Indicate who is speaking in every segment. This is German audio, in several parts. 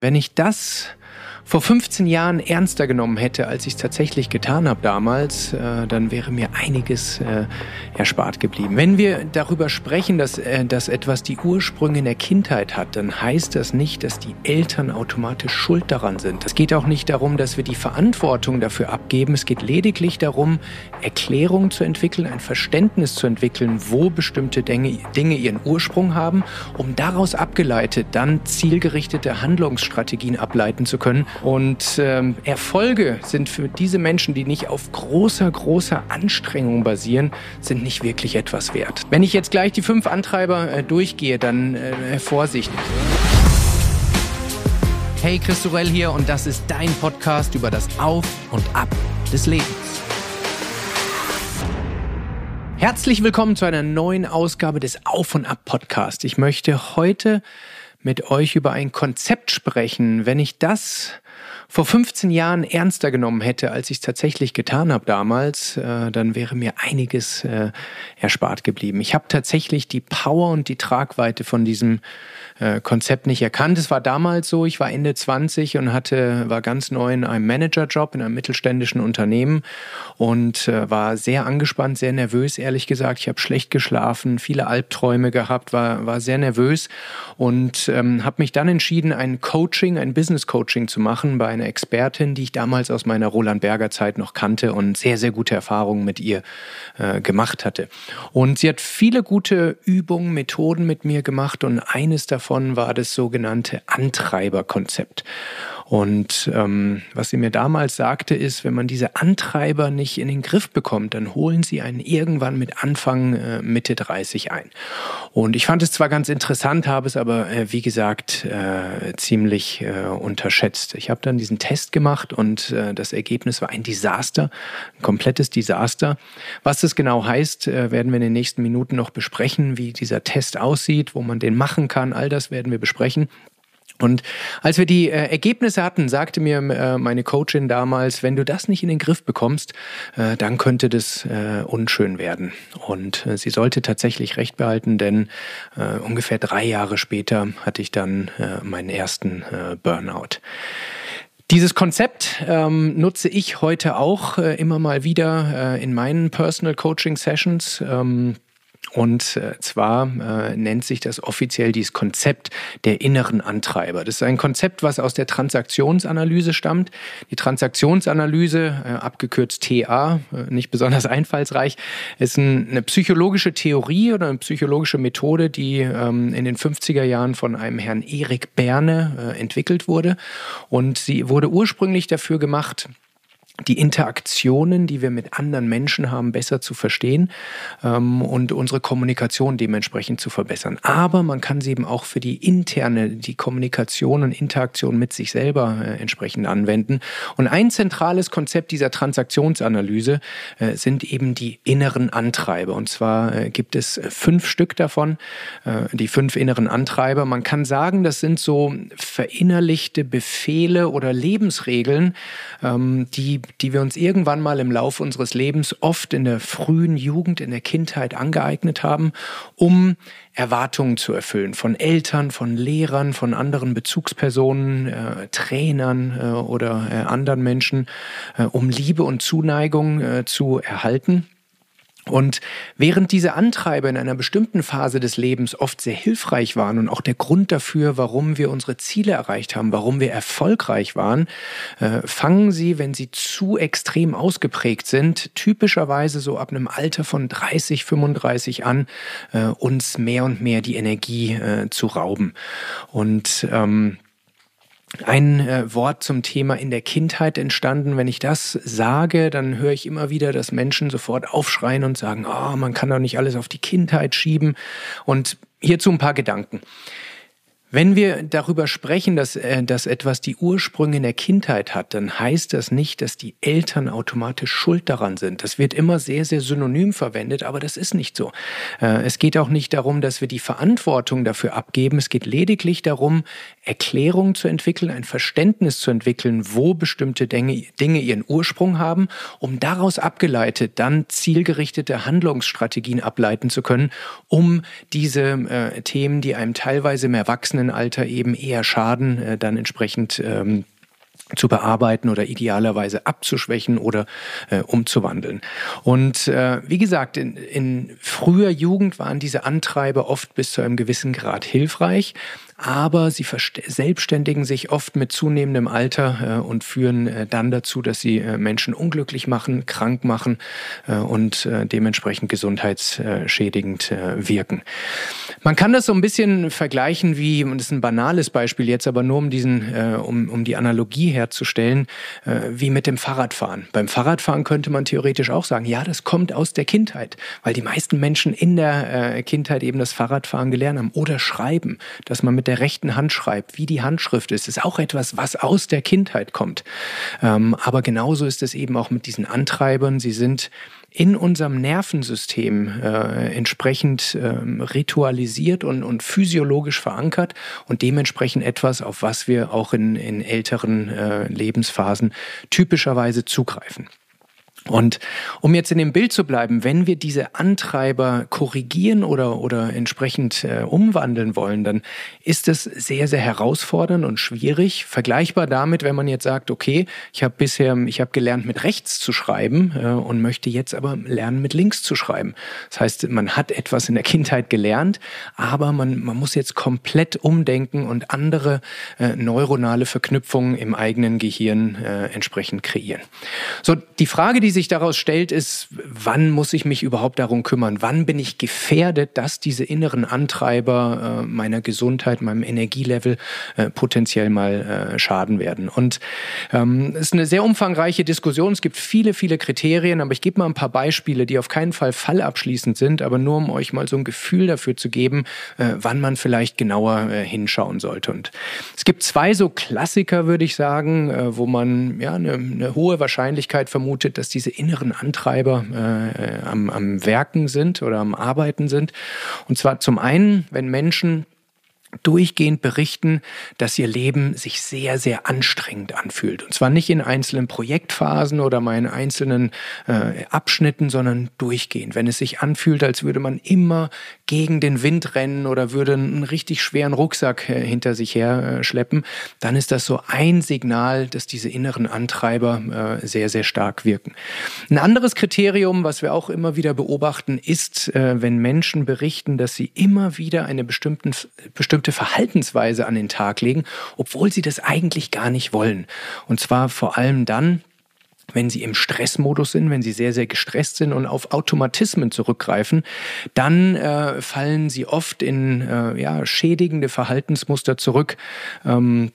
Speaker 1: Wenn ich das vor 15 Jahren ernster genommen hätte, als ich es tatsächlich getan habe damals, äh, dann wäre mir einiges äh, erspart geblieben. Wenn wir darüber sprechen, dass, äh, dass etwas die Ursprünge in der Kindheit hat, dann heißt das nicht, dass die Eltern automatisch schuld daran sind. Es geht auch nicht darum, dass wir die Verantwortung dafür abgeben. Es geht lediglich darum, Erklärungen zu entwickeln, ein Verständnis zu entwickeln, wo bestimmte Dinge, Dinge ihren Ursprung haben, um daraus abgeleitet dann zielgerichtete Handlungsstrategien ableiten zu können, und ähm, Erfolge sind für diese Menschen, die nicht auf großer, großer Anstrengung basieren, sind nicht wirklich etwas wert. Wenn ich jetzt gleich die fünf Antreiber äh, durchgehe, dann äh, Vorsicht. Hey, Christorell hier und das ist dein Podcast über das Auf und Ab des Lebens. Herzlich willkommen zu einer neuen Ausgabe des Auf und Ab Podcast. Ich möchte heute mit euch über ein Konzept sprechen. Wenn ich das vor 15 Jahren ernster genommen hätte, als ich es tatsächlich getan habe damals, äh, dann wäre mir einiges äh, erspart geblieben. Ich habe tatsächlich die Power und die Tragweite von diesem äh, Konzept nicht erkannt. Es war damals so, ich war Ende 20 und hatte, war ganz neu in einem Managerjob in einem mittelständischen Unternehmen und äh, war sehr angespannt, sehr nervös, ehrlich gesagt. Ich habe schlecht geschlafen, viele Albträume gehabt, war, war sehr nervös und ähm, habe mich dann entschieden, ein Coaching, ein Business Coaching zu machen bei einer Expertin, die ich damals aus meiner Roland Berger Zeit noch kannte und sehr, sehr gute Erfahrungen mit ihr äh, gemacht hatte. Und sie hat viele gute Übungen, Methoden mit mir gemacht und eines davon davon war das sogenannte Antreiberkonzept. Und ähm, was sie mir damals sagte, ist, wenn man diese Antreiber nicht in den Griff bekommt, dann holen sie einen irgendwann mit Anfang äh, Mitte 30 ein. Und ich fand es zwar ganz interessant, habe es aber, äh, wie gesagt, äh, ziemlich äh, unterschätzt. Ich habe dann diesen Test gemacht und äh, das Ergebnis war ein Desaster, ein komplettes Desaster. Was das genau heißt, äh, werden wir in den nächsten Minuten noch besprechen, wie dieser Test aussieht, wo man den machen kann. All das werden wir besprechen. Und als wir die äh, Ergebnisse hatten, sagte mir äh, meine Coachin damals, wenn du das nicht in den Griff bekommst, äh, dann könnte das äh, unschön werden. Und äh, sie sollte tatsächlich recht behalten, denn äh, ungefähr drei Jahre später hatte ich dann meinen ersten Burnout. Dieses Konzept ähm, nutze ich heute auch immer mal wieder in meinen Personal Coaching Sessions. Ähm, und äh, zwar äh, nennt sich das offiziell dieses Konzept der inneren Antreiber. Das ist ein Konzept, was aus der Transaktionsanalyse stammt. Die Transaktionsanalyse, äh, abgekürzt TA, äh, nicht besonders einfallsreich, ist ein, eine psychologische Theorie oder eine psychologische Methode, die ähm, in den 50er Jahren von einem Herrn Erik Berne äh, entwickelt wurde. Und sie wurde ursprünglich dafür gemacht, die Interaktionen, die wir mit anderen Menschen haben, besser zu verstehen ähm, und unsere Kommunikation dementsprechend zu verbessern. Aber man kann sie eben auch für die interne, die Kommunikation und Interaktion mit sich selber äh, entsprechend anwenden. Und ein zentrales Konzept dieser Transaktionsanalyse äh, sind eben die inneren Antreiber. Und zwar äh, gibt es fünf Stück davon, äh, die fünf inneren Antreiber. Man kann sagen, das sind so verinnerlichte Befehle oder Lebensregeln, ähm, die die wir uns irgendwann mal im Laufe unseres Lebens oft in der frühen Jugend, in der Kindheit angeeignet haben, um Erwartungen zu erfüllen von Eltern, von Lehrern, von anderen Bezugspersonen, äh, Trainern äh, oder äh, anderen Menschen, äh, um Liebe und Zuneigung äh, zu erhalten. Und während diese Antreiber in einer bestimmten Phase des Lebens oft sehr hilfreich waren und auch der Grund dafür, warum wir unsere Ziele erreicht haben, warum wir erfolgreich waren, äh, fangen sie, wenn sie zu extrem ausgeprägt sind, typischerweise so ab einem Alter von 30, 35 an, äh, uns mehr und mehr die Energie äh, zu rauben. Und ähm, ein äh, Wort zum Thema in der Kindheit entstanden. Wenn ich das sage, dann höre ich immer wieder, dass Menschen sofort aufschreien und sagen, oh, man kann doch nicht alles auf die Kindheit schieben. Und hierzu ein paar Gedanken. Wenn wir darüber sprechen, dass, äh, dass etwas die Ursprünge in der Kindheit hat, dann heißt das nicht, dass die Eltern automatisch schuld daran sind. Das wird immer sehr, sehr synonym verwendet, aber das ist nicht so. Äh, es geht auch nicht darum, dass wir die Verantwortung dafür abgeben. Es geht lediglich darum, Erklärungen zu entwickeln, ein Verständnis zu entwickeln, wo bestimmte Dinge, Dinge ihren Ursprung haben, um daraus abgeleitet dann zielgerichtete Handlungsstrategien ableiten zu können, um diese äh, Themen, die einem teilweise im Erwachsenen Erwachsenenalter eben eher schaden, äh, dann entsprechend ähm, zu bearbeiten oder idealerweise abzuschwächen oder äh, umzuwandeln. Und äh, wie gesagt, in, in früher Jugend waren diese Antreiber oft bis zu einem gewissen Grad hilfreich, aber sie selbstständigen sich oft mit zunehmendem Alter äh, und führen äh, dann dazu, dass sie äh, Menschen unglücklich machen, krank machen äh, und äh, dementsprechend gesundheitsschädigend äh, wirken. Man kann das so ein bisschen vergleichen wie, und das ist ein banales Beispiel jetzt, aber nur um diesen, um, um die Analogie herzustellen, wie mit dem Fahrradfahren. Beim Fahrradfahren könnte man theoretisch auch sagen, ja, das kommt aus der Kindheit, weil die meisten Menschen in der Kindheit eben das Fahrradfahren gelernt haben oder schreiben, dass man mit der rechten Hand schreibt, wie die Handschrift ist, ist auch etwas, was aus der Kindheit kommt. Ähm, aber genauso ist es eben auch mit diesen Antreibern. Sie sind in unserem Nervensystem äh, entsprechend äh, ritualisiert und, und physiologisch verankert und dementsprechend etwas, auf was wir auch in, in älteren äh, Lebensphasen typischerweise zugreifen. Und um jetzt in dem Bild zu bleiben, wenn wir diese Antreiber korrigieren oder, oder entsprechend äh, umwandeln wollen, dann ist es sehr, sehr herausfordernd und schwierig. Vergleichbar damit, wenn man jetzt sagt, okay, ich habe bisher, ich habe gelernt, mit rechts zu schreiben äh, und möchte jetzt aber lernen, mit links zu schreiben. Das heißt, man hat etwas in der Kindheit gelernt, aber man, man muss jetzt komplett umdenken und andere äh, neuronale Verknüpfungen im eigenen Gehirn äh, entsprechend kreieren. So, die Frage, die sich daraus stellt, ist, wann muss ich mich überhaupt darum kümmern? Wann bin ich gefährdet, dass diese inneren Antreiber äh, meiner Gesundheit, meinem Energielevel äh, potenziell mal äh, schaden werden? Und ähm, es ist eine sehr umfangreiche Diskussion. Es gibt viele, viele Kriterien, aber ich gebe mal ein paar Beispiele, die auf keinen Fall fallabschließend sind, aber nur um euch mal so ein Gefühl dafür zu geben, äh, wann man vielleicht genauer äh, hinschauen sollte. Und es gibt zwei so Klassiker, würde ich sagen, äh, wo man ja eine, eine hohe Wahrscheinlichkeit vermutet, dass diese diese inneren Antreiber äh, am, am Werken sind oder am Arbeiten sind. Und zwar zum einen, wenn Menschen durchgehend berichten, dass ihr Leben sich sehr, sehr anstrengend anfühlt. Und zwar nicht in einzelnen Projektphasen oder mal in einzelnen äh, Abschnitten, sondern durchgehend. Wenn es sich anfühlt, als würde man immer gegen den Wind rennen oder würde einen richtig schweren Rucksack äh, hinter sich her äh, schleppen, dann ist das so ein Signal, dass diese inneren Antreiber äh, sehr, sehr stark wirken. Ein anderes Kriterium, was wir auch immer wieder beobachten, ist, äh, wenn Menschen berichten, dass sie immer wieder eine bestimmte bestimmte Verhaltensweise an den Tag legen, obwohl sie das eigentlich gar nicht wollen. Und zwar vor allem dann, wenn sie im Stressmodus sind, wenn sie sehr, sehr gestresst sind und auf Automatismen zurückgreifen, dann äh, fallen sie oft in äh, ja, schädigende Verhaltensmuster zurück. Ähm,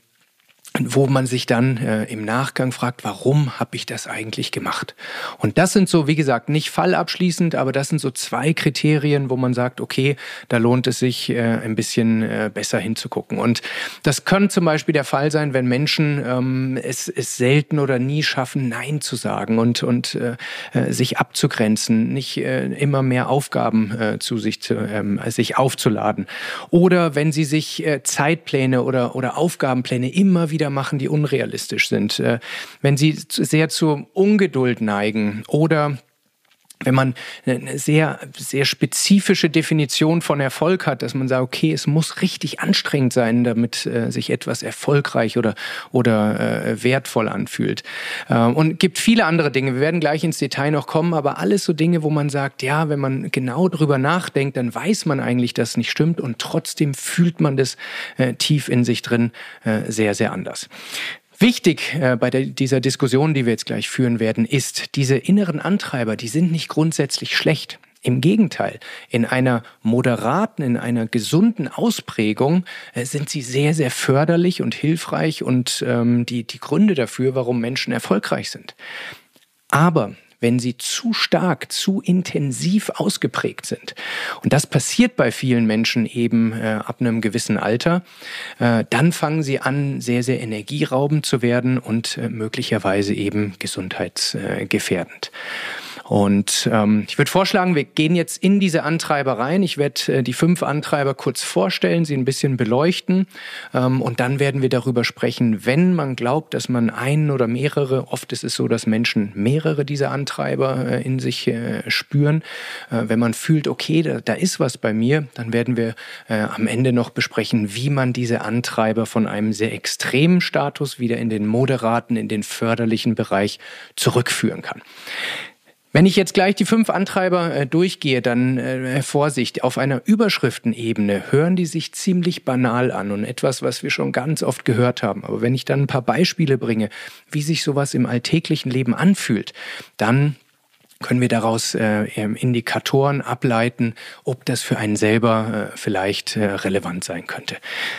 Speaker 1: wo man sich dann äh, im Nachgang fragt, warum habe ich das eigentlich gemacht? Und das sind so, wie gesagt, nicht fallabschließend, aber das sind so zwei Kriterien, wo man sagt, okay, da lohnt es sich äh, ein bisschen äh, besser hinzugucken. Und das kann zum Beispiel der Fall sein, wenn Menschen ähm, es, es selten oder nie schaffen, Nein zu sagen und, und äh, äh sich abzugrenzen, nicht äh, immer mehr Aufgaben äh, zu sich, zu, ähm, sich aufzuladen. Oder wenn sie sich äh, Zeitpläne oder, oder Aufgabenpläne immer wieder wieder machen, die unrealistisch sind. Äh, wenn sie sehr zur Ungeduld neigen oder wenn man eine sehr, sehr spezifische Definition von Erfolg hat, dass man sagt, okay, es muss richtig anstrengend sein, damit äh, sich etwas erfolgreich oder, oder äh, wertvoll anfühlt. Äh, und gibt viele andere Dinge. Wir werden gleich ins Detail noch kommen, aber alles so Dinge, wo man sagt, ja, wenn man genau drüber nachdenkt, dann weiß man eigentlich, dass es nicht stimmt und trotzdem fühlt man das äh, tief in sich drin äh, sehr, sehr anders. Wichtig äh, bei der, dieser Diskussion, die wir jetzt gleich führen werden, ist, diese inneren Antreiber, die sind nicht grundsätzlich schlecht. Im Gegenteil, in einer moderaten, in einer gesunden Ausprägung äh, sind sie sehr, sehr förderlich und hilfreich und ähm, die, die Gründe dafür, warum Menschen erfolgreich sind. Aber wenn sie zu stark, zu intensiv ausgeprägt sind. Und das passiert bei vielen Menschen eben äh, ab einem gewissen Alter. Äh, dann fangen sie an, sehr, sehr energieraubend zu werden und äh, möglicherweise eben gesundheitsgefährdend. Und ähm, ich würde vorschlagen, wir gehen jetzt in diese Antreiber rein. Ich werde äh, die fünf Antreiber kurz vorstellen, sie ein bisschen beleuchten ähm, und dann werden wir darüber sprechen, wenn man glaubt, dass man einen oder mehrere, oft ist es so, dass Menschen mehrere dieser Antreiber äh, in sich äh, spüren. Äh, wenn man fühlt, okay, da, da, ist was bei mir, dann werden wir äh, am Ende noch besprechen, wie man diese Antreiber von einem sehr extremen Status wieder in den moderaten, in den förderlichen Bereich zurückführen kann. Wenn ich jetzt gleich die fünf Antreiber äh, durchgehe, dann äh, Vorsicht, auf einer Überschriftenebene hören die sich ziemlich banal an und etwas, was wir schon ganz oft gehört haben. Aber wenn ich dann ein paar Beispiele bringe, wie sich sowas im alltäglichen Leben anfühlt, dann können wir daraus äh, Indikatoren ableiten, ob das für einen selber äh, vielleicht äh, relevant sein könnte.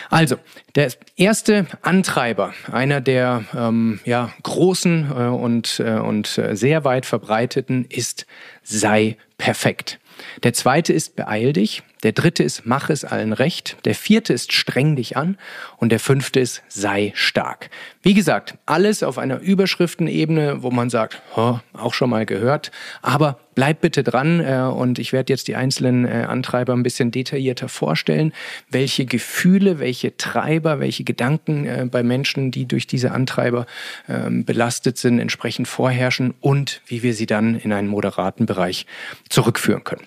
Speaker 1: Also, der erste Antreiber, einer der ähm, ja, großen äh, und, äh, und äh, sehr weit verbreiteten, ist sei perfekt. Der zweite ist beeil dich. Der dritte ist mach es allen recht. Der vierte ist streng dich an. Und der fünfte ist sei stark. Wie gesagt, alles auf einer Überschriftenebene, wo man sagt, oh, auch schon mal gehört. Aber bleib bitte dran äh, und ich werde jetzt die einzelnen äh, Antreiber ein bisschen detaillierter vorstellen, welche Gefühle, welche Treiber, welche Gedanken äh, bei Menschen, die durch diese Antreiber ähm, belastet sind, entsprechend vorherrschen und wie wir sie dann in einen moderaten Bereich zurückführen können.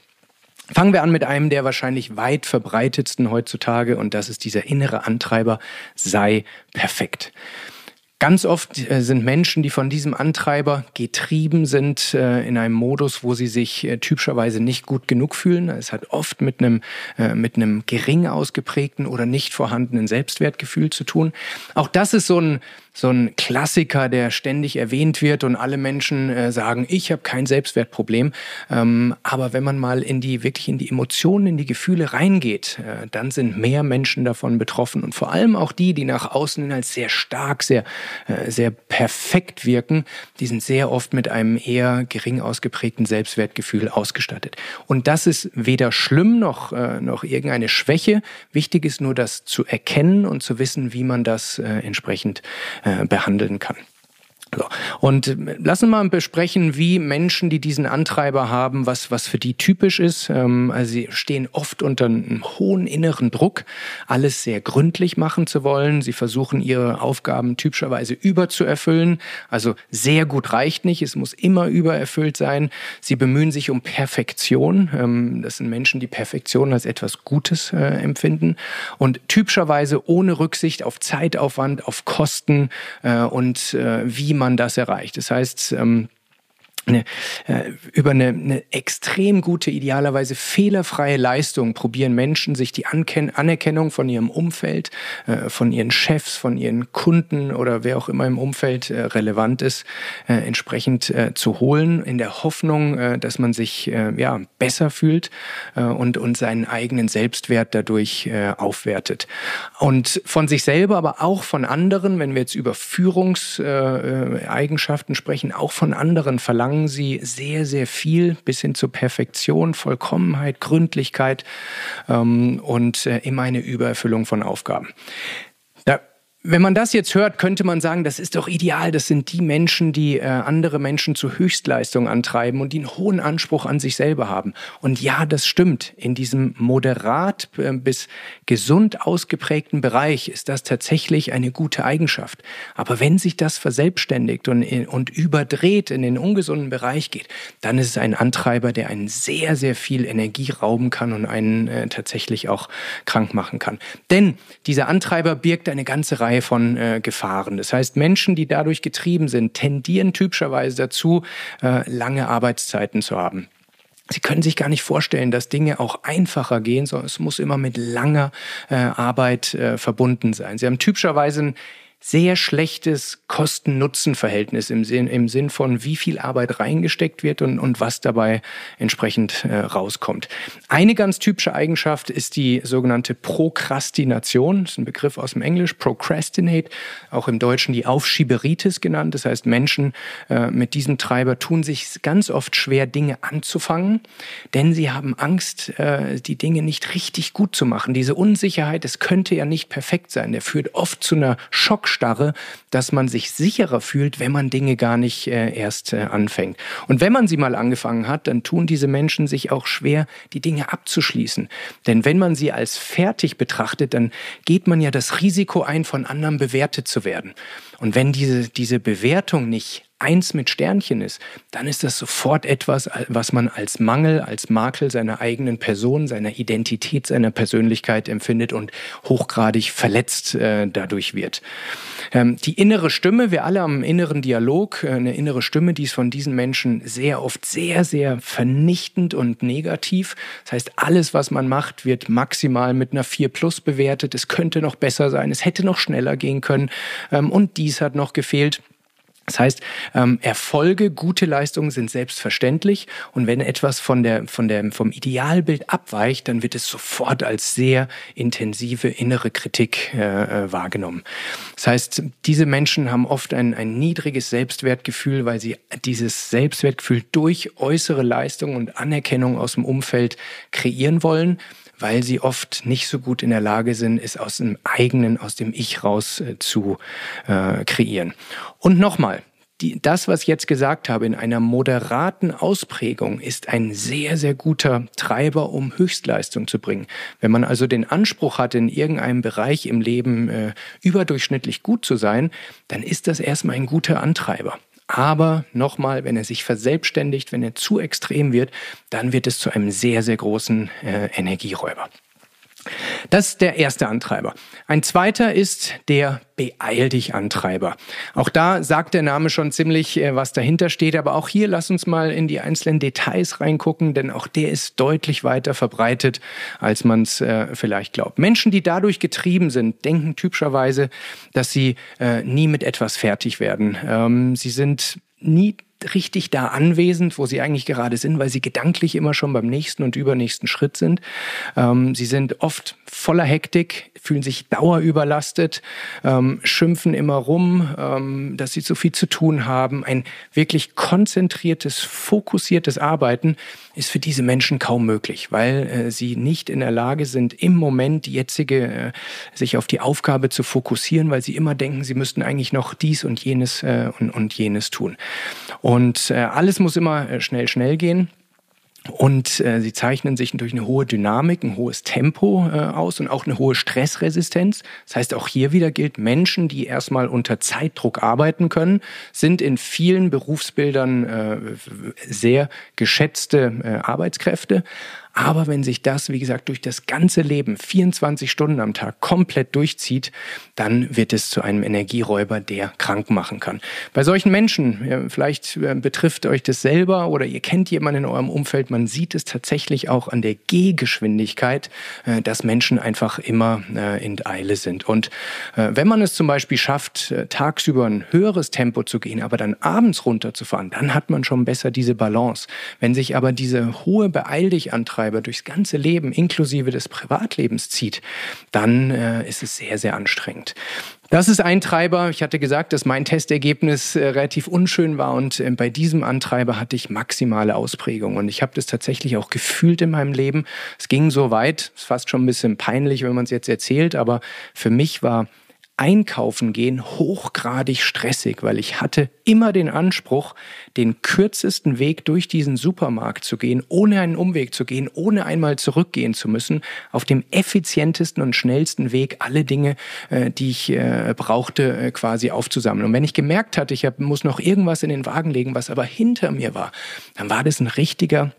Speaker 1: Fangen wir an mit einem der wahrscheinlich weit verbreitetsten heutzutage und das ist dieser innere Antreiber, sei perfekt. Ganz oft äh, sind Menschen, die von diesem Antreiber getrieben sind, äh, in einem Modus, wo sie sich äh, typischerweise nicht gut genug fühlen. Es hat oft mit einem, mit einem gering ausgeprägten oder nicht vorhandenen Selbstwertgefühl zu tun. Auch das ist so ein, so ein Klassiker, der ständig erwähnt wird und alle Menschen äh, sagen, ich habe kein Selbstwertproblem. Ähm, aber wenn man mal in die wirklich in die Emotionen, in die Gefühle reingeht, äh, dann sind mehr Menschen davon betroffen und vor allem auch die, die nach außen als sehr stark, sehr äh, sehr perfekt wirken, die sind sehr oft mit einem eher gering ausgeprägten Selbstwertgefühl ausgestattet. Und das ist weder schlimm noch äh, noch irgendeine Schwäche. Wichtig ist nur, das zu erkennen und zu wissen, wie man das äh, entsprechend äh, behandeln kann. So. Und lassen wir mal besprechen, wie Menschen, die diesen Antreiber haben, was, was für die typisch ist. Ähm, also sie stehen oft unter einem hohen inneren Druck, alles sehr gründlich machen zu wollen. Sie versuchen ihre Aufgaben typischerweise überzuerfüllen. Also sehr gut reicht nicht, es muss immer übererfüllt sein. Sie bemühen sich um Perfektion. Ähm, das sind Menschen, die Perfektion als etwas Gutes äh, empfinden. Und typischerweise ohne Rücksicht auf Zeitaufwand, auf Kosten äh, und äh, wie man das erreicht. Das heißt, ähm, eine, äh, über eine, eine extrem gute, idealerweise fehlerfreie Leistung probieren Menschen, sich die Anken Anerkennung von ihrem Umfeld, äh, von ihren Chefs, von ihren Kunden oder wer auch immer im Umfeld äh, relevant ist, äh, entsprechend äh, zu holen, in der Hoffnung, äh, dass man sich ja, besser fühlt und, und seinen eigenen Selbstwert dadurch aufwertet. Und von sich selber, aber auch von anderen, wenn wir jetzt über Führungseigenschaften sprechen, auch von anderen verlangen, verlangen sie sehr, sehr viel bis hin zur Perfektion, Vollkommenheit, Gründlichkeit ähm, und äh, immer eine Übererfüllung von Aufgaben. Wenn man das jetzt hört, könnte man sagen, das ist doch ideal. Das sind die Menschen, die äh, andere Menschen zu Höchstleistung antreiben und die einen hohen Anspruch an sich selber haben. Und ja, das stimmt. In diesem moderat äh, bis gesund ausgeprägten Bereich ist das tatsächlich eine gute Eigenschaft. Aber wenn sich das verselbstständigt und, äh, und überdreht in den ungesunden Bereich geht, dann ist es ein Antreiber, der einen sehr, sehr viel Energie rauben kann und einen äh, tatsächlich auch krank machen kann. Denn dieser Antreiber birgt eine ganze Reihe Reihe von äh, Gefahren. Das heißt, Menschen, die dadurch getrieben sind, tendieren typischerweise dazu, äh, lange Arbeitszeiten zu haben. Sie können sich gar nicht vorstellen, dass Dinge auch einfacher gehen, sondern es muss immer mit langer äh, Arbeit äh, verbunden sein. Sie haben typischerweise ein sehr schlechtes Kosten-Nutzen-Verhältnis im Sinn, im Sinn von, wie viel Arbeit reingesteckt wird und, und was dabei entsprechend äh, rauskommt. Eine ganz typische Eigenschaft ist die sogenannte Prokrastination. Das ist ein Begriff aus dem Englisch, Procrastinate, auch im Deutschen die Aufschieberitis genannt. Das heißt, Menschen äh, mit diesem Treiber tun sich ganz oft schwer, Dinge anzufangen, denn sie haben Angst, äh, die Dinge nicht richtig gut zu machen. Diese Unsicherheit, es könnte ja nicht perfekt sein, der führt oft zu einer Schock Schockstarre, dass man sich sicherer fühlt, wenn man Dinge gar nicht äh, erst äh, anfängt. Und wenn man sie mal angefangen hat, dann tun diese Menschen sich auch schwer, die Dinge abzuschließen. Denn wenn man sie als fertig betrachtet, dann geht man ja das Risiko ein, von anderen bewertet zu werden. Und wenn diese, diese Bewertung nicht eins mit Sternchen ist, dann ist das sofort etwas, was man als Mangel, als Makel seiner eigenen Person, seiner Identität, seiner Persönlichkeit empfindet und hochgradig verletzt äh, dadurch wird. Ähm, die innere Stimme, wir alle haben inneren Dialog, äh, eine innere Stimme, die ist von diesen Menschen sehr oft sehr, sehr vernichtend und negativ. Das heißt, alles, was man macht, wird maximal mit einer 4 plus bewertet. Es könnte noch besser sein, es hätte noch schneller gehen können ähm, und dies hat noch gefehlt. Das heißt, ähm, Erfolge, gute Leistungen sind selbstverständlich und wenn etwas von der, von der, vom Idealbild abweicht, dann wird es sofort als sehr intensive innere Kritik äh, äh, wahrgenommen. Das heißt, diese Menschen haben oft ein, ein niedriges Selbstwertgefühl, weil sie dieses Selbstwertgefühl durch äußere Leistung und Anerkennung aus dem Umfeld kreieren wollen weil sie oft nicht so gut in der Lage sind, es aus dem eigenen, aus dem Ich raus äh, zu äh, kreieren. Und nochmal, die, das, was ich jetzt gesagt habe, in einer moderaten Ausprägung ist ein sehr, sehr guter Treiber, um Höchstleistung zu bringen. Wenn man also den Anspruch hat, in irgendeinem Bereich im Leben äh, überdurchschnittlich gut zu sein, dann ist das erstmal ein guter Antreiber. Aber nochmal, wenn er sich verselbstständigt, wenn er zu extrem wird, dann wird es zu einem sehr, sehr großen äh, Energieräuber. Das ist der erste Antreiber. Ein zweiter ist der Beeil dich Antreiber. Auch da sagt der Name schon ziemlich, äh, was dahinter steht, aber auch hier lass uns mal in die einzelnen Details reingucken, denn auch der ist deutlich weiter verbreitet, als man es äh, vielleicht glaubt. Menschen, die dadurch getrieben sind, denken typischerweise, dass sie äh, nie mit etwas fertig werden. Ähm, sie sind nie richtig da anwesend, wo sie eigentlich gerade sind, weil sie gedanklich immer schon beim nächsten und übernächsten Schritt sind. Ähm, sie sind oft voller Hektik, fühlen sich dauerüberlastet, ähm, schimpfen immer rum, ähm, dass sie zu viel zu tun haben. Ein wirklich konzentriertes, fokussiertes Arbeiten ist für diese Menschen kaum möglich, weil äh, sie nicht in der Lage sind, im Moment die jetzige, äh, sich auf die Aufgabe zu fokussieren, weil sie immer denken, sie müssten eigentlich noch dies und jenes äh, und, und jenes tun. Äh, alles muss immer äh, schnell, schnell gehen. Und äh, sie zeichnen sich durch eine hohe Dynamik, ein hohes Tempo äh, aus und auch eine hohe Stressresistenz. Das heißt, auch hier wieder gilt, Menschen, die erstmal unter Zeitdruck arbeiten können, sind in vielen Berufsbildern äh, sehr geschätzte äh, Arbeitskräfte. Aber wenn sich das, wie gesagt, durch das ganze Leben 24 Stunden am Tag komplett durchzieht, dann wird es zu einem Energieräuber, der krank machen kann. Bei solchen Menschen, vielleicht äh, betrifft euch das selber oder ihr kennt jemanden in eurem Umfeld, man sieht es tatsächlich auch an der Gehgeschwindigkeit, äh, dass Menschen einfach immer äh, in Eile sind. Und wenn man es zum Beispiel schafft, tagsüber ein höheres Tempo zu gehen, aber dann abends runterzufahren, dann hat man schon besser diese Balance. Wenn sich aber diese hohe Beeil dich antreibt, Antreiber durchs ganze Leben inklusive des Privatlebens zieht, dann äh, ist es sehr, sehr anstrengend. Das ist ein Treiber. Ich hatte gesagt, dass mein Testergebnis äh, relativ unschön war und äh, bei diesem Antreiber hatte ich maximale Ausprägung und ich habe das tatsächlich auch gefühlt in meinem Leben. Es ging so weit, ist fast schon ein bisschen peinlich, wenn man es jetzt erzählt, aber für mich war Einkaufen gehen hochgradig stressig, weil ich hatte immer den Anspruch, den kürzesten Weg durch diesen Supermarkt zu gehen, ohne einen Umweg zu gehen, ohne einmal zurückgehen zu müssen, auf dem effizientesten und schnellsten Weg alle Dinge, äh, die ich äh, brauchte, äh, quasi aufzusammeln. Und wenn ich gemerkt hatte, ich hab, muss noch irgendwas in den Wagen legen, was aber hinter mir war, dann war das ein richtiger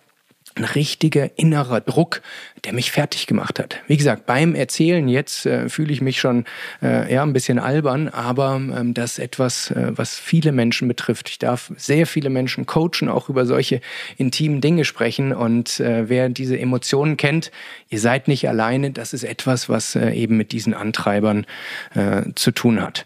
Speaker 1: ein richtiger innerer Druck, der mich fertig gemacht hat. Wie gesagt, beim Erzählen jetzt äh, fühle ich mich schon äh, ja ein bisschen albern, aber ähm, das ist etwas, äh, was viele Menschen betrifft. Ich darf sehr viele Menschen coachen, auch über solche intimen Dinge sprechen. Und äh, wer diese Emotionen kennt, ihr seid nicht alleine. Das ist etwas, was äh, eben mit diesen Antreibern äh, zu tun hat.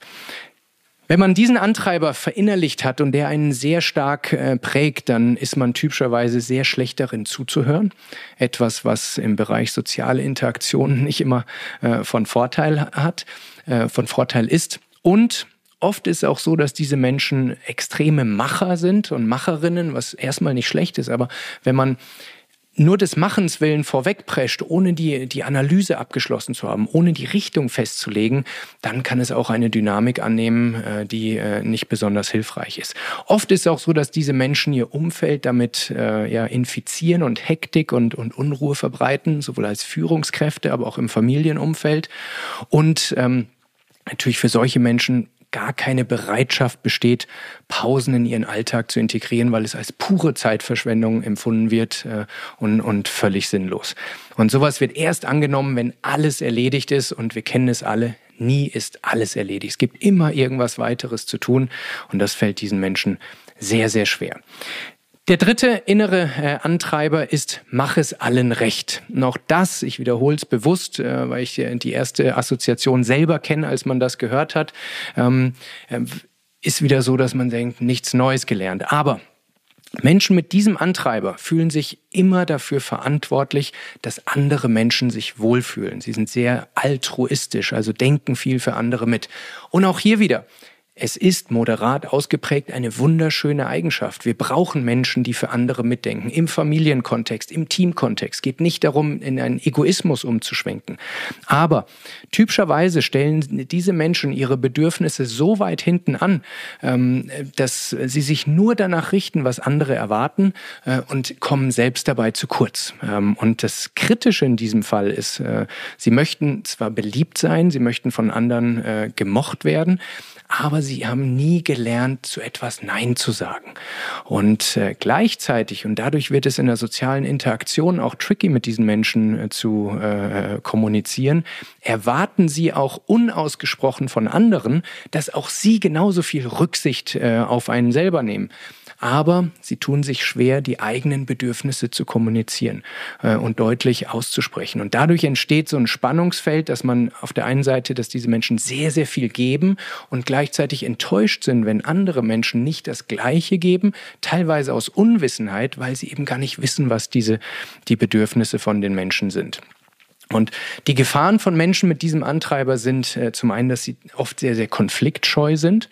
Speaker 1: Wenn man diesen Antreiber verinnerlicht hat und der einen sehr stark äh, prägt, dann ist man typischerweise sehr schlecht darin zuzuhören. Etwas, was im Bereich soziale Interaktionen nicht immer äh, von Vorteil hat, äh, von Vorteil ist. Und oft ist es auch so, dass diese Menschen extreme Macher sind und Macherinnen, was erstmal nicht schlecht ist, aber wenn man nur des Machens willen vorwegprescht, ohne die, die Analyse abgeschlossen zu haben, ohne die Richtung festzulegen, dann kann es auch eine Dynamik annehmen, äh, die äh, nicht besonders hilfreich ist. Oft ist es auch so, dass diese Menschen ihr Umfeld damit äh, ja, infizieren und Hektik und, und Unruhe verbreiten, sowohl als Führungskräfte, aber auch im Familienumfeld. Und ähm, natürlich für solche Menschen gar keine Bereitschaft besteht, Pausen in ihren Alltag zu integrieren, weil es als pure Zeitverschwendung empfunden wird äh, und, und völlig sinnlos. Und sowas wird erst angenommen, wenn alles erledigt ist und wir kennen es alle, nie ist alles erledigt. Es gibt immer irgendwas weiteres zu tun und das fällt diesen Menschen sehr, sehr schwer. Der dritte innere äh, Antreiber ist, mach es allen recht. Auch das, ich wiederhole es bewusst, äh, weil ich äh, die erste Assoziation selber kenne, als man das gehört hat, ähm, äh, ist wieder so, dass man denkt, nichts Neues gelernt. Aber Menschen mit diesem Antreiber fühlen sich immer dafür verantwortlich, dass andere Menschen sich wohlfühlen. Sie sind sehr altruistisch, also denken viel für andere mit. Und auch hier wieder, es ist moderat ausgeprägt eine wunderschöne Eigenschaft. Wir brauchen Menschen, die für andere mitdenken. Im Familienkontext, im Teamkontext. Geht nicht darum, in einen Egoismus umzuschwenken. Aber typischerweise stellen diese Menschen ihre Bedürfnisse so weit hinten an, ähm, dass sie sich nur danach richten, was andere erwarten äh, und kommen selbst dabei zu kurz. Ähm, und das Kritische in diesem Fall ist, äh, sie möchten zwar beliebt sein, sie möchten von anderen äh, gemocht werden, aber sie haben nie gelernt, zu etwas Nein zu sagen. Und äh, gleichzeitig, und dadurch wird es in der sozialen Interaktion auch tricky mit diesen Menschen äh, zu äh, kommunizieren, erwarten sie auch unausgesprochen von anderen, dass auch sie genauso viel Rücksicht äh, auf einen selber nehmen aber sie tun sich schwer, die eigenen Bedürfnisse zu kommunizieren äh, und deutlich auszusprechen. Und dadurch entsteht so ein Spannungsfeld, dass man auf der einen Seite, dass diese Menschen sehr, sehr viel geben und gleichzeitig enttäuscht sind, wenn andere Menschen nicht das Gleiche geben, teilweise aus Unwissenheit, weil sie eben gar nicht wissen, was diese, die Bedürfnisse von den Menschen sind. Und die Gefahren von Menschen mit diesem Antreiber sind äh, zum einen, dass sie oft sehr, sehr konfliktscheu sind.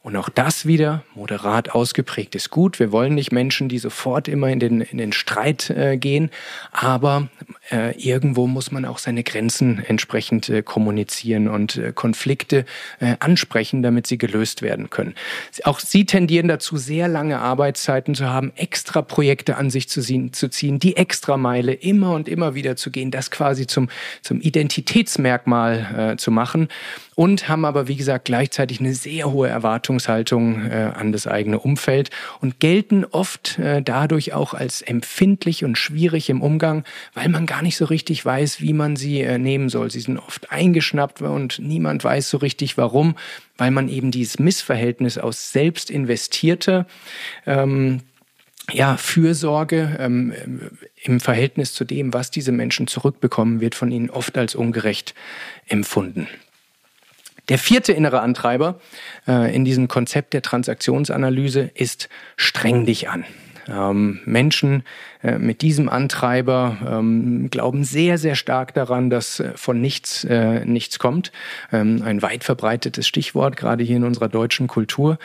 Speaker 1: Und auch das wieder moderat ausgeprägt ist gut. Wir wollen nicht Menschen, die sofort immer in den, in den Streit äh, gehen, aber äh, irgendwo muss man auch seine Grenzen entsprechend äh, kommunizieren und äh, Konflikte äh, ansprechen, damit sie gelöst werden können. Auch sie tendieren dazu, sehr lange Arbeitszeiten zu haben, extra Projekte an sich zu ziehen, zu ziehen die Extrameile immer und immer wieder zu gehen, das quasi zum, zum Identitätsmerkmal äh, zu machen und haben aber, wie gesagt, gleichzeitig eine sehr hohe Erwartungshaltung äh, an das eigene Umfeld und gelten oft äh, dadurch auch als empfindlich und schwierig im Umgang, weil man gar nicht so richtig weiß, wie man sie äh, nehmen soll. Sie sind oft eingeschnappt und niemand weiß so richtig warum, weil man eben dieses Missverhältnis aus selbst investierter ähm, ja, Fürsorge ähm, im Verhältnis zu dem, was diese Menschen zurückbekommen, wird von ihnen oft als ungerecht empfunden. Der vierte innere Antreiber äh, in diesem Konzept der Transaktionsanalyse ist streng dich an. Ähm, Menschen mit diesem Antreiber ähm, glauben sehr, sehr stark daran, dass äh, von nichts äh, nichts kommt. Ähm, ein weit verbreitetes Stichwort, gerade hier in unserer deutschen Kultur.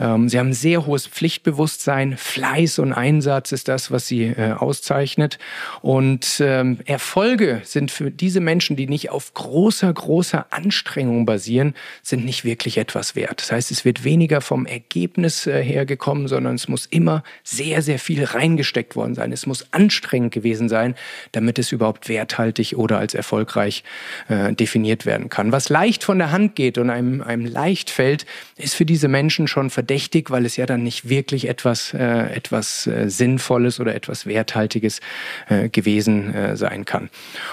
Speaker 1: Ähm, sie haben sehr hohes Pflichtbewusstsein, Fleiß und Einsatz ist das, was sie äh, auszeichnet. Und ähm, Erfolge sind für diese Menschen, die nicht auf großer, großer Anstrengung basieren, sind nicht wirklich etwas wert. Das heißt, es wird weniger vom Ergebnis äh, hergekommen, sondern es muss immer sehr, sehr viel reingesteckt worden sein. Es muss anstrengend gewesen sein, damit es überhaupt werthaltig oder als erfolgreich äh, definiert werden kann. Was leicht von der Hand geht und einem, einem leicht fällt, ist für diese Menschen schon verdächtig, weil es ja dann nicht wirklich etwas, äh, etwas äh, Sinnvolles oder etwas Werthaltiges äh, gewesen äh, sein kann.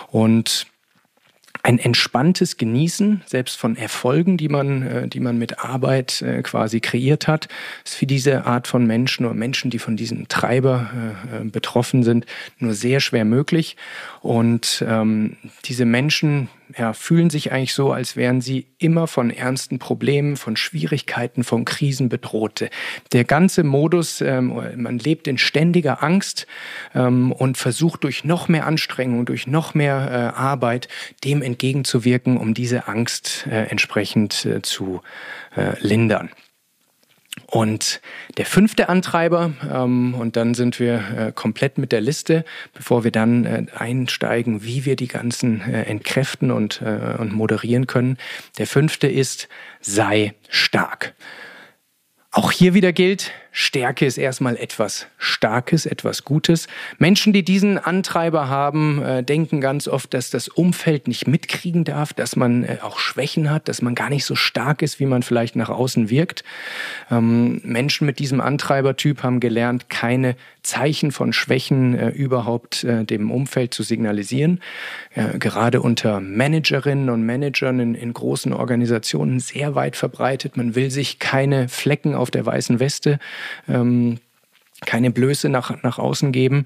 Speaker 1: Und ein entspanntes Genießen, selbst von Erfolgen, die man, äh, die man mit Arbeit äh, quasi kreiert hat, ist für diese Art von Menschen oder Menschen, die von diesem Treiber äh, betroffen sind, nur sehr schwer möglich. Und ähm, diese Menschen ja, fühlen sich eigentlich so, als wären sie immer von ernsten Problemen, von Schwierigkeiten, von Krisen bedroht. Der ganze Modus, ähm, man lebt in ständiger Angst ähm, und versucht durch noch mehr Anstrengung, durch noch mehr äh, Arbeit dem entgegenzuwirken, um diese Angst äh, entsprechend äh, zu äh, lindern. Und der fünfte Antreiber, ähm, und dann sind wir äh, komplett mit der Liste, bevor wir dann äh, einsteigen, wie wir die ganzen äh, entkräften und, äh, und moderieren können. Der fünfte ist, sei stark. Auch hier wieder gilt, Stärke ist erstmal etwas Starkes, etwas Gutes. Menschen, die diesen Antreiber haben, äh, denken ganz oft, dass das Umfeld nicht mitkriegen darf, dass man äh, auch Schwächen hat, dass man gar nicht so stark ist, wie man vielleicht nach außen wirkt. Ähm, Menschen mit diesem Antreibertyp haben gelernt, keine Zeichen von Schwächen äh, überhaupt dem Umfeld zu signalisieren. Gerade unter Managerinnen und Managern in, großen Organisationen sehr weit verbreitet. Man will sich keine Flecken auf der weißen Weste, ähm, keine Blöße nach, nach außen geben.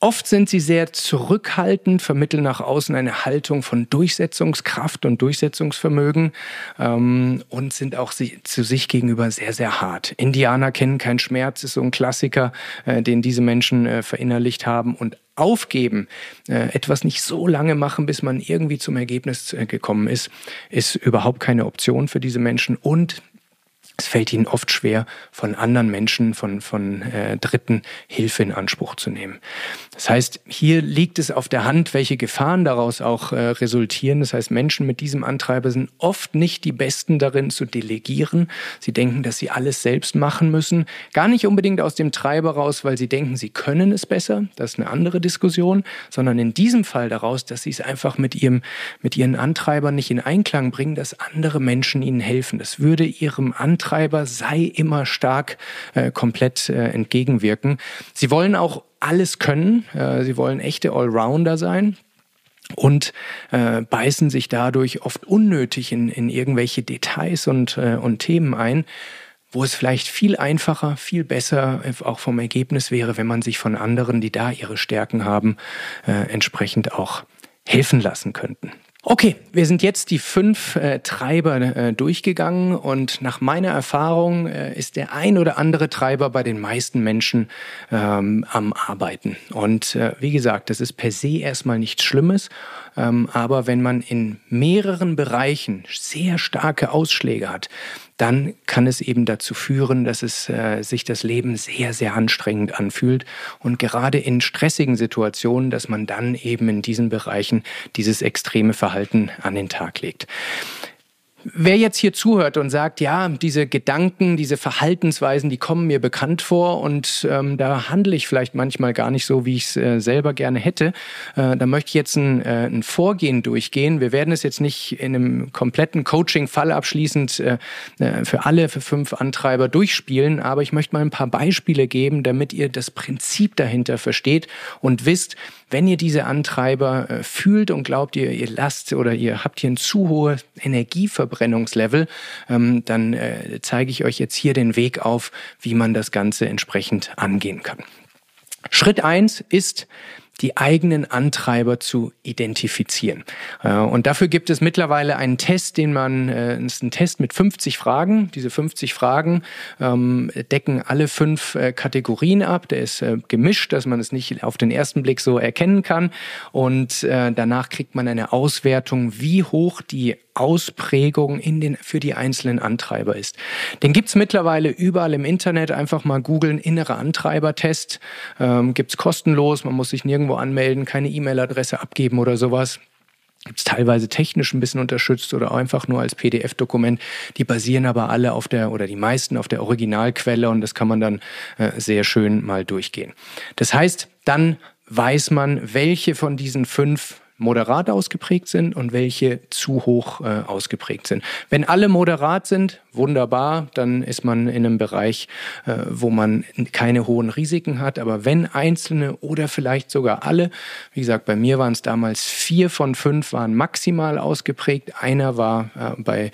Speaker 1: Oft sind sie sehr zurückhaltend, vermitteln nach außen eine Haltung von Durchsetzungskraft und Durchsetzungsvermögen ähm, und sind auch sie, zu sich gegenüber sehr, sehr hart. Indianer kennen keinen Schmerz, ist so ein Klassiker, äh, den diese Menschen äh, verinnerlicht haben. Und aufgeben, äh, etwas nicht so lange machen, bis man irgendwie zum Ergebnis äh, gekommen ist, ist überhaupt keine Option für diese Menschen. Und es fällt ihnen oft schwer, von anderen Menschen, von, von äh, Dritten Hilfe in Anspruch zu nehmen. Das heißt, hier liegt es auf der Hand, welche Gefahren daraus auch äh, resultieren. Das heißt, Menschen mit diesem Antreiber sind oft nicht die Besten darin zu delegieren. Sie denken, dass sie alles selbst machen müssen. Gar nicht unbedingt aus dem Treiber raus, weil sie denken, sie können es besser. Das ist eine andere Diskussion. Sondern in diesem Fall daraus, dass sie es einfach mit ihrem, mit ihren Antreibern nicht in Einklang bringen, dass andere Menschen ihnen helfen. Das würde ihrem Antreiber Antreiber sei immer stark äh, komplett äh, entgegenwirken. Sie wollen auch alles können. Äh, sie wollen echte Allrounder sein und äh, beißen sich dadurch oft unnötig in, in irgendwelche Details und, äh, und Themen ein, wo es vielleicht viel einfacher, viel besser äh, auch vom Ergebnis wäre, wenn man sich von anderen, die da ihre Stärken haben, äh, entsprechend auch helfen lassen könnten. Okay, wir sind jetzt die fünf äh, Treiber äh, durchgegangen und nach meiner Erfahrung äh, ist der ein oder andere Treiber bei den meisten Menschen ähm, am Arbeiten. Und äh, wie gesagt, das ist per se erstmal nichts Schlimmes, aber wenn man in mehreren Bereichen sehr starke Ausschläge hat, dann kann es eben dazu führen, dass es äh, sich das Leben sehr, sehr anstrengend anfühlt. Und gerade in stressigen Situationen, dass man dann eben in diesen Bereichen dieses extreme Verhalten an den Tag legt. Wer jetzt hier zuhört und sagt, ja, diese Gedanken, diese Verhaltensweisen, die kommen mir bekannt vor und ähm, da handle ich vielleicht manchmal gar nicht so, wie ich es äh, selber gerne hätte, äh, da möchte ich jetzt ein, äh, ein Vorgehen durchgehen. Wir werden es jetzt nicht in einem kompletten Coaching-Fall abschließend äh, äh, für alle, für fünf Antreiber durchspielen, aber ich möchte mal ein paar Beispiele geben, damit ihr das Prinzip dahinter versteht und wisst, wenn ihr diese Antreiber äh, fühlt und glaubt, ihr, ihr lasst oder ihr habt hier ein zu hohes Energieverbrennungslevel, ähm, dann äh, zeige ich euch jetzt hier den Weg auf, wie man das Ganze entsprechend angehen kann. Schritt eins ist, die eigenen Antreiber zu identifizieren. Äh, und dafür gibt es mittlerweile einen Test, den man, äh, ist ein Test mit 50 Fragen. Diese 50 Fragen ähm, decken alle fünf äh, Kategorien ab. Der ist gemischt, dass man es nicht auf den ersten Blick so erkennen kann. Und danach kriegt man eine Auswertung, wie hoch die Ausprägung in den, für die einzelnen Antreiber ist. Den gibt's mittlerweile überall im Internet. Einfach mal googeln, innere Antreibertest. Ähm, gibt's kostenlos, man muss sich nirgendwo anmelden, keine E-Mail-Adresse abgeben oder sowas gibt es teilweise technisch ein bisschen unterstützt oder einfach nur als PDF-Dokument. Die basieren aber alle auf der oder die meisten auf der Originalquelle und das kann man dann äh, sehr schön mal durchgehen. Das heißt, dann weiß man, welche von diesen fünf moderat ausgeprägt sind und welche zu hoch äh, ausgeprägt sind. Wenn alle moderat sind, wunderbar, dann ist man in einem Bereich, äh, wo man keine hohen Risiken hat. Aber wenn einzelne oder vielleicht sogar alle, wie gesagt, bei mir waren es damals vier von fünf waren maximal ausgeprägt, einer war äh, bei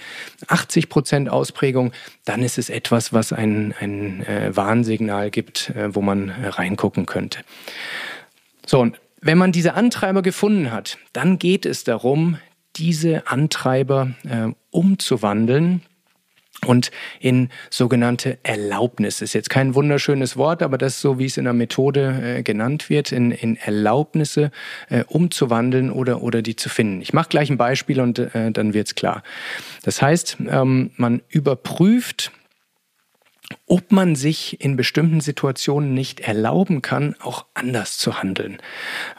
Speaker 1: 80 Prozent Ausprägung, dann ist es etwas, was ein, ein äh, Warnsignal gibt, äh, wo man äh, reingucken könnte. So, und wenn man diese Antreiber gefunden hat, dann geht es darum, diese Antreiber äh, umzuwandeln und in sogenannte Erlaubnis. Ist jetzt kein wunderschönes Wort, aber das ist so, wie es in der Methode äh, genannt wird, in, in Erlaubnisse äh, umzuwandeln oder, oder die zu finden. Ich mache gleich ein Beispiel und äh, dann wird's klar. Das heißt, ähm, man überprüft ob man sich in bestimmten Situationen nicht erlauben kann, auch anders zu handeln.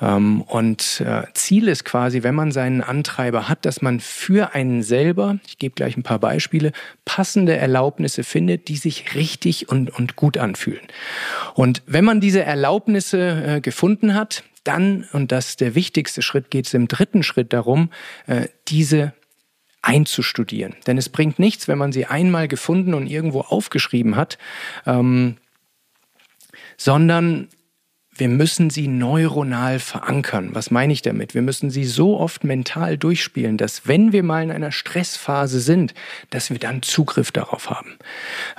Speaker 1: Ähm, und äh, Ziel ist quasi, wenn man seinen Antreiber hat, dass man für einen selber, ich gebe gleich ein paar Beispiele, passende Erlaubnisse findet, die sich richtig und, und gut anfühlen. Und wenn man diese Erlaubnisse äh, gefunden hat, dann, und das ist der wichtigste Schritt, geht es im dritten Schritt darum, äh, diese einzustudieren. Denn es bringt nichts, wenn man sie einmal gefunden und irgendwo aufgeschrieben hat, ähm, sondern wir müssen sie neuronal verankern. Was meine ich damit? Wir müssen sie so oft mental durchspielen, dass wenn wir mal in einer Stressphase sind, dass wir dann Zugriff darauf haben.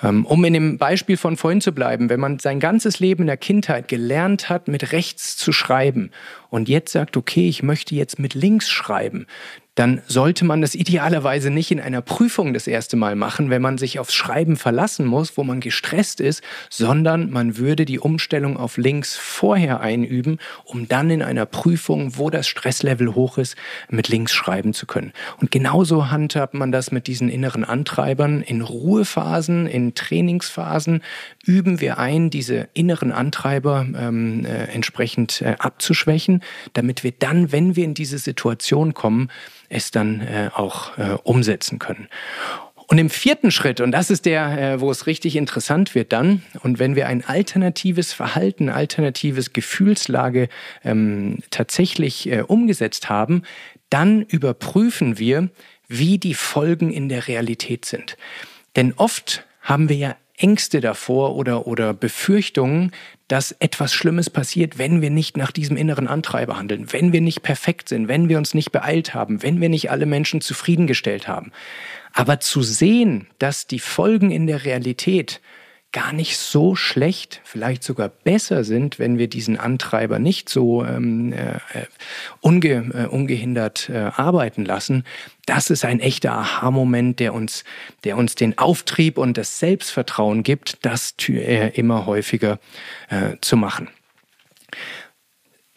Speaker 1: Ähm, um in dem Beispiel von vorhin zu bleiben, wenn man sein ganzes Leben in der Kindheit gelernt hat, mit rechts zu schreiben und jetzt sagt, okay, ich möchte jetzt mit links schreiben, dann sollte man das idealerweise nicht in einer Prüfung das erste Mal machen, wenn man sich aufs Schreiben verlassen muss, wo man gestresst ist, sondern man würde die Umstellung auf links vorher einüben, um dann in einer Prüfung, wo das Stresslevel hoch ist, mit links schreiben zu können. Und genauso handhabt man das mit diesen inneren Antreibern. In Ruhephasen, in Trainingsphasen üben wir ein, diese inneren Antreiber ähm, äh, entsprechend äh, abzuschwächen, damit wir dann, wenn wir in diese Situation kommen, es dann äh, auch äh, umsetzen können. Und im vierten Schritt, und das ist der, äh, wo es richtig interessant wird dann, und wenn wir ein alternatives Verhalten, alternatives Gefühlslage ähm, tatsächlich äh, umgesetzt haben, dann überprüfen wir, wie die Folgen in der Realität sind. Denn oft haben wir ja Ängste davor oder, oder Befürchtungen, dass etwas Schlimmes passiert, wenn wir nicht nach diesem inneren Antreiber handeln, wenn wir nicht perfekt sind, wenn wir uns nicht beeilt haben, wenn wir nicht alle Menschen zufriedengestellt haben. Aber zu sehen, dass die Folgen in der Realität gar nicht so schlecht, vielleicht sogar besser sind, wenn wir diesen Antreiber nicht so ähm, äh, unge, äh, ungehindert äh, arbeiten lassen. Das ist ein echter Aha-Moment, der uns, der uns den Auftrieb und das Selbstvertrauen gibt, das äh, immer häufiger äh, zu machen.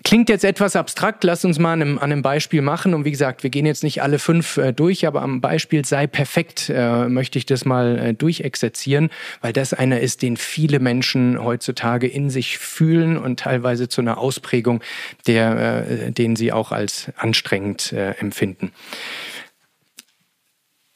Speaker 1: Klingt jetzt etwas abstrakt, lass uns mal an einem, an einem Beispiel machen. Und wie gesagt, wir gehen jetzt nicht alle fünf äh, durch, aber am Beispiel sei perfekt äh, möchte ich das mal äh, durchexerzieren, weil das einer ist, den viele Menschen heutzutage in sich fühlen und teilweise zu einer Ausprägung, der, äh, den sie auch als anstrengend äh, empfinden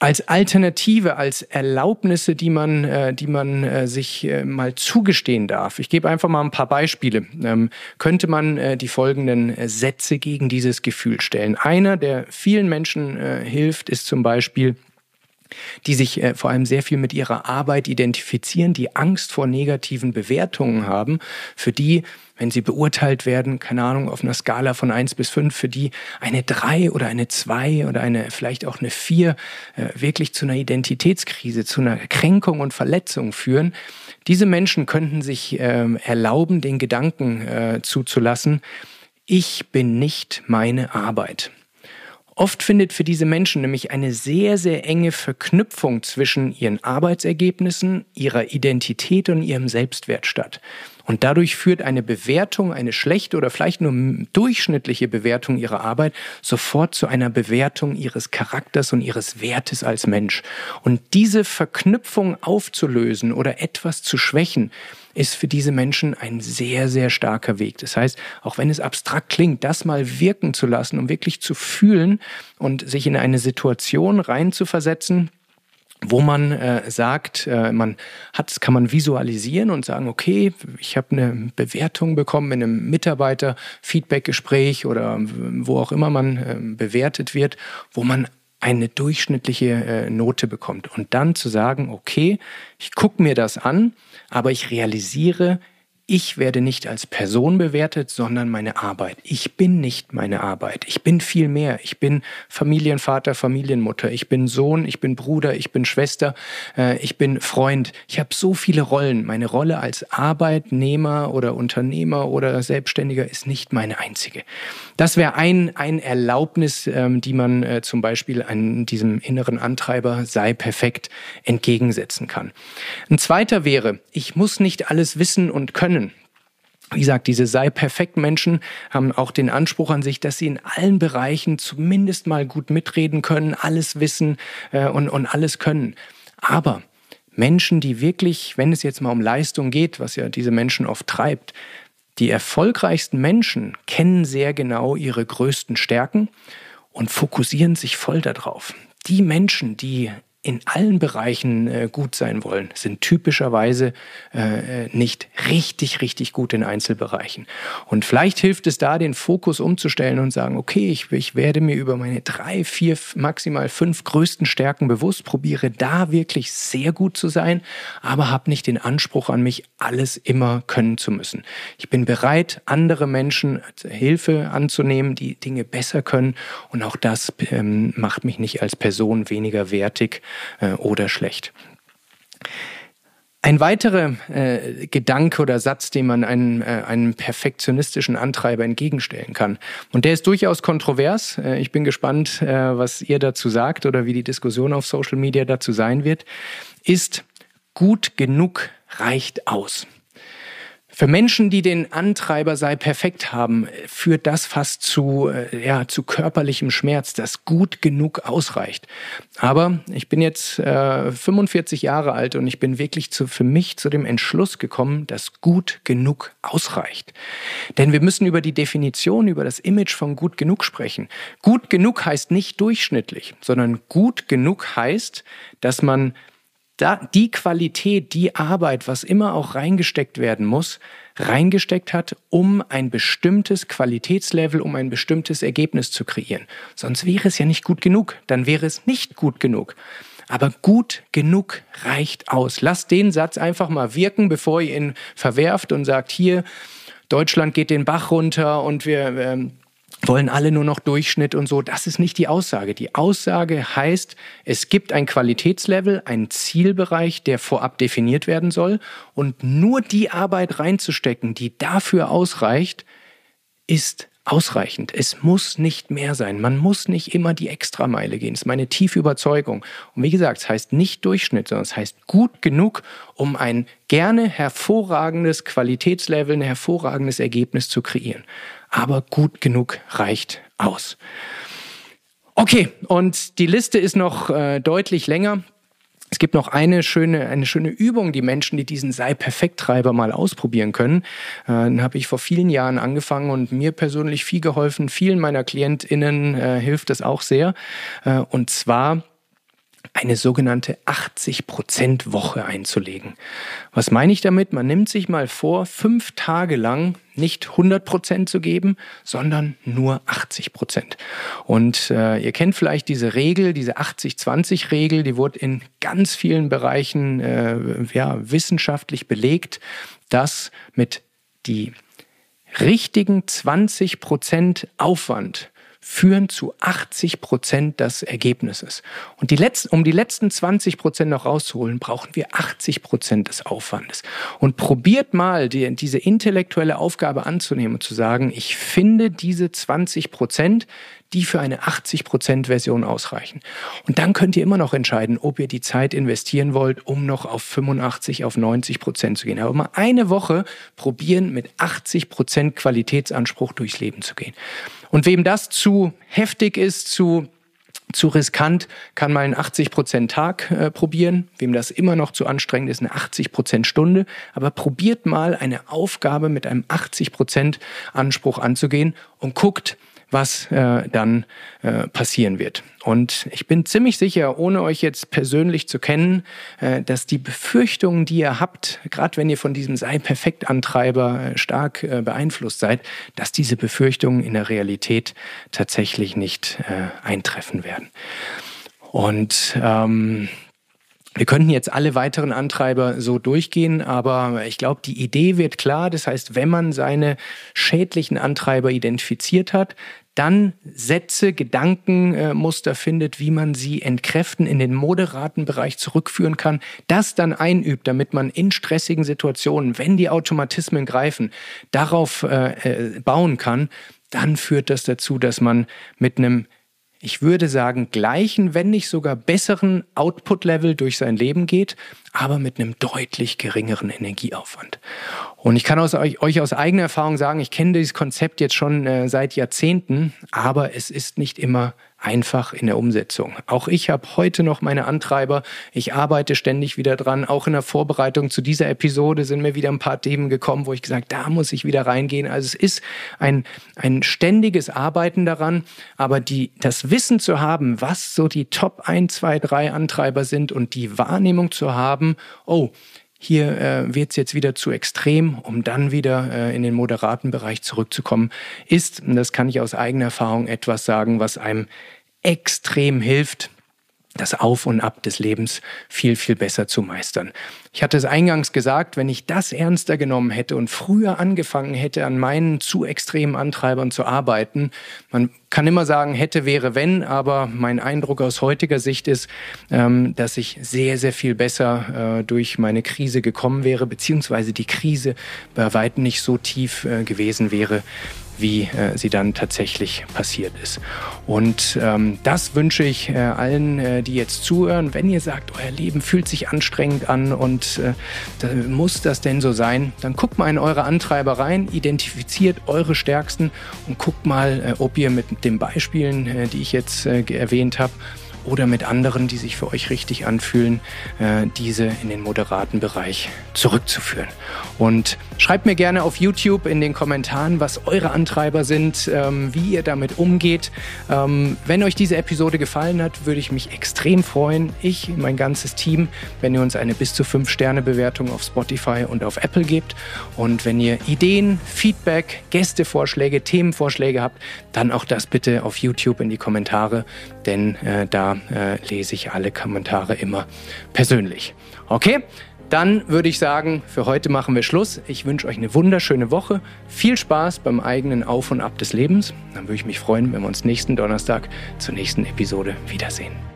Speaker 1: als Alternative, als Erlaubnisse, die man, äh, die man äh, sich äh, mal zugestehen darf. Ich gebe einfach mal ein paar Beispiele. Ähm, könnte man äh, die folgenden äh, Sätze gegen dieses Gefühl stellen. Einer, der vielen Menschen äh, hilft, ist zum Beispiel, die sich äh, vor allem sehr viel mit ihrer Arbeit identifizieren, die Angst vor negativen Bewertungen haben, für die wenn sie beurteilt werden, keine Ahnung, auf einer Skala von eins bis fünf, für die eine drei oder eine zwei oder eine vielleicht auch eine vier äh, wirklich zu einer Identitätskrise, zu einer Kränkung und Verletzung führen. Diese Menschen könnten sich äh, erlauben, den Gedanken äh, zuzulassen, ich bin nicht meine Arbeit. Oft findet für diese Menschen nämlich eine sehr, sehr enge Verknüpfung zwischen ihren Arbeitsergebnissen, ihrer Identität und ihrem Selbstwert statt. Und dadurch führt eine Bewertung, eine schlechte oder vielleicht nur durchschnittliche Bewertung ihrer Arbeit sofort zu einer Bewertung ihres Charakters und ihres Wertes als Mensch. Und diese Verknüpfung aufzulösen oder etwas zu schwächen, ist für diese Menschen ein sehr, sehr starker Weg. Das heißt, auch wenn es abstrakt klingt, das mal wirken zu lassen, um wirklich zu fühlen und sich in eine Situation reinzuversetzen, wo man äh, sagt, äh, man hat, kann man visualisieren und sagen, okay, ich habe eine Bewertung bekommen in einem Mitarbeiter-Feedback-Gespräch oder wo auch immer man äh, bewertet wird, wo man eine durchschnittliche äh, Note bekommt. Und dann zu sagen, okay, ich gucke mir das an, aber ich realisiere, ich werde nicht als Person bewertet, sondern meine Arbeit. Ich bin nicht meine Arbeit. Ich bin viel mehr. Ich bin Familienvater, Familienmutter. Ich bin Sohn, ich bin Bruder, ich bin Schwester, äh, ich bin Freund. Ich habe so viele Rollen. Meine Rolle als Arbeitnehmer oder Unternehmer oder Selbstständiger ist nicht meine einzige. Das wäre ein, ein Erlaubnis, ähm, die man äh, zum Beispiel an diesem inneren Antreiber sei perfekt entgegensetzen kann. Ein zweiter wäre, ich muss nicht alles wissen und können können. Wie gesagt, diese sei perfekt Menschen haben auch den Anspruch an sich, dass sie in allen Bereichen zumindest mal gut mitreden können, alles wissen äh, und, und alles können. Aber Menschen, die wirklich, wenn es jetzt mal um Leistung geht, was ja diese Menschen oft treibt, die erfolgreichsten Menschen kennen sehr genau ihre größten Stärken und fokussieren sich voll darauf. Die Menschen, die in allen Bereichen äh, gut sein wollen, sind typischerweise äh, nicht richtig, richtig gut in Einzelbereichen. Und vielleicht hilft es da, den Fokus umzustellen und sagen, okay, ich, ich werde mir über meine drei, vier, maximal fünf größten Stärken bewusst, probiere da wirklich sehr gut zu sein, aber habe nicht den Anspruch an mich, alles immer können zu müssen. Ich bin bereit, andere Menschen Hilfe anzunehmen, die Dinge besser können und auch das ähm, macht mich nicht als Person weniger wertig äh, oder schlecht. Ein weiterer äh, Gedanke oder Satz, den man einem, äh, einem perfektionistischen Antreiber entgegenstellen kann, und der ist durchaus kontrovers. Äh, ich bin gespannt, äh, was ihr dazu sagt oder wie die Diskussion auf Social Media dazu sein wird, ist, gut genug reicht aus. Für Menschen, die den Antreiber sei perfekt haben, führt das fast zu, äh, ja, zu körperlichem Schmerz, das gut genug ausreicht. Aber ich bin jetzt äh, 45 Jahre alt und ich bin wirklich zu, für mich zu dem Entschluss gekommen, dass gut genug ausreicht. Denn wir müssen über die Definition, über das Image von gut genug sprechen. Gut genug heißt nicht durchschnittlich, sondern gut genug heißt, dass man da, die Qualität, die Arbeit, was immer auch reingesteckt werden muss, reingesteckt hat, um ein bestimmtes Qualitätslevel, um ein bestimmtes Ergebnis zu kreieren. Sonst wäre es ja nicht gut genug, dann wäre es nicht gut genug. Aber gut genug reicht aus. Lasst den Satz einfach mal wirken, bevor ihr ihn verwerft und sagt, hier, Deutschland geht den Bach runter und wir ähm, wollen alle nur noch Durchschnitt und so. Das ist nicht die Aussage. Die Aussage heißt, es gibt ein Qualitätslevel, einen Zielbereich, der vorab definiert werden soll. Und nur die Arbeit reinzustecken, die dafür ausreicht, ist ausreichend. Es muss nicht mehr sein. Man muss nicht immer die Extrameile gehen. Das ist meine tiefe Überzeugung. Und wie gesagt, es heißt nicht Durchschnitt, sondern es heißt gut genug, um ein gerne hervorragendes Qualitätslevel, ein hervorragendes Ergebnis zu kreieren aber gut genug reicht aus. Okay, und die Liste ist noch äh, deutlich länger. Es gibt noch eine schöne, eine schöne Übung, die Menschen, die diesen Sei-Perfekt-Treiber mal ausprobieren können. Äh, dann habe ich vor vielen Jahren angefangen und mir persönlich viel geholfen. Vielen meiner KlientInnen äh, hilft das auch sehr. Äh, und zwar eine sogenannte 80%-Woche einzulegen. Was meine ich damit? Man nimmt sich mal vor, fünf Tage lang nicht 100% zu geben, sondern nur 80%. Und äh, ihr kennt vielleicht diese Regel, diese 80-20-Regel, die wurde in ganz vielen Bereichen äh, ja, wissenschaftlich belegt, dass mit die richtigen 20% Aufwand führen zu 80 Prozent des Ergebnisses. Und die letzten, um die letzten 20 Prozent noch rauszuholen, brauchen wir 80 Prozent des Aufwandes. Und probiert mal, die, diese intellektuelle Aufgabe anzunehmen und zu sagen, ich finde diese 20 Prozent, die für eine 80% Version ausreichen. Und dann könnt ihr immer noch entscheiden, ob ihr die Zeit investieren wollt, um noch auf 85, auf 90% zu gehen. Aber mal eine Woche probieren, mit 80% Qualitätsanspruch durchs Leben zu gehen. Und wem das zu heftig ist, zu zu riskant, kann mal einen 80% Tag äh, probieren. Wem das immer noch zu anstrengend ist, eine 80% Stunde. Aber probiert mal eine Aufgabe mit einem 80% Anspruch anzugehen und guckt, was äh, dann äh, passieren wird. Und ich bin ziemlich sicher, ohne euch jetzt persönlich zu kennen, äh, dass die Befürchtungen, die ihr habt, gerade wenn ihr von diesem Sei-Perfekt-Antreiber äh, stark äh, beeinflusst seid, dass diese Befürchtungen in der Realität tatsächlich nicht äh, eintreffen werden. Und ähm, wir könnten jetzt alle weiteren Antreiber so durchgehen, aber ich glaube, die Idee wird klar. Das heißt, wenn man seine schädlichen Antreiber identifiziert hat, dann Sätze, Gedankenmuster findet, wie man sie entkräften, in den moderaten Bereich zurückführen kann, das dann einübt, damit man in stressigen Situationen, wenn die Automatismen greifen, darauf äh, äh bauen kann, dann führt das dazu, dass man mit einem ich würde sagen, gleichen, wenn nicht sogar besseren Output-Level durch sein Leben geht, aber mit einem deutlich geringeren Energieaufwand. Und ich kann aus euch, aus eigener Erfahrung sagen, ich kenne dieses Konzept jetzt schon äh, seit Jahrzehnten, aber es ist nicht immer einfach in der Umsetzung. Auch ich habe heute noch meine Antreiber. Ich arbeite ständig wieder dran. Auch in der Vorbereitung zu dieser Episode sind mir wieder ein paar Themen gekommen, wo ich gesagt, da muss ich wieder reingehen. Also es ist ein, ein ständiges Arbeiten daran, aber die, das Wissen zu haben, was so die Top 1, 2, 3 Antreiber sind und die Wahrnehmung zu haben, oh, hier äh, wird es jetzt wieder zu extrem, um dann wieder äh, in den moderaten Bereich zurückzukommen, ist, und das kann ich aus eigener Erfahrung etwas sagen, was einem extrem hilft, das Auf und Ab des Lebens viel, viel besser zu meistern. Ich hatte es eingangs gesagt, wenn ich das ernster genommen hätte und früher angefangen hätte, an meinen zu extremen Antreibern zu arbeiten, man kann immer sagen, hätte, wäre, wenn, aber mein Eindruck aus heutiger Sicht ist, ähm, dass ich sehr, sehr viel besser äh, durch meine Krise gekommen wäre, beziehungsweise die Krise bei weitem nicht so tief äh, gewesen wäre, wie äh, sie dann tatsächlich passiert ist. Und ähm, das wünsche ich äh, allen, äh, die jetzt zuhören. Wenn ihr sagt, euer Leben fühlt sich anstrengend an und äh, da, muss das denn so sein, dann guckt mal in eure Antreiber rein, identifiziert eure stärksten und guckt mal, äh, ob ihr mit den Beispielen, äh, die ich jetzt äh, erwähnt habe, oder mit anderen, die sich für euch richtig anfühlen, äh, diese in den moderaten Bereich zurückzuführen. Und schreibt mir gerne auf YouTube in den Kommentaren, was eure Antreiber sind, ähm, wie ihr damit umgeht. Ähm, wenn euch diese Episode gefallen hat, würde ich mich extrem freuen, ich, mein ganzes Team, wenn ihr uns eine bis zu 5 Sterne Bewertung auf Spotify und auf Apple gebt. Und wenn ihr Ideen, Feedback, Gästevorschläge, Themenvorschläge habt, dann auch das bitte auf YouTube in die Kommentare, denn äh, da äh, lese ich alle Kommentare immer persönlich. Okay? Dann würde ich sagen, für heute machen wir Schluss. Ich wünsche euch eine wunderschöne Woche. Viel Spaß beim eigenen Auf und Ab des Lebens. Dann würde ich mich freuen, wenn wir uns nächsten Donnerstag zur nächsten Episode wiedersehen.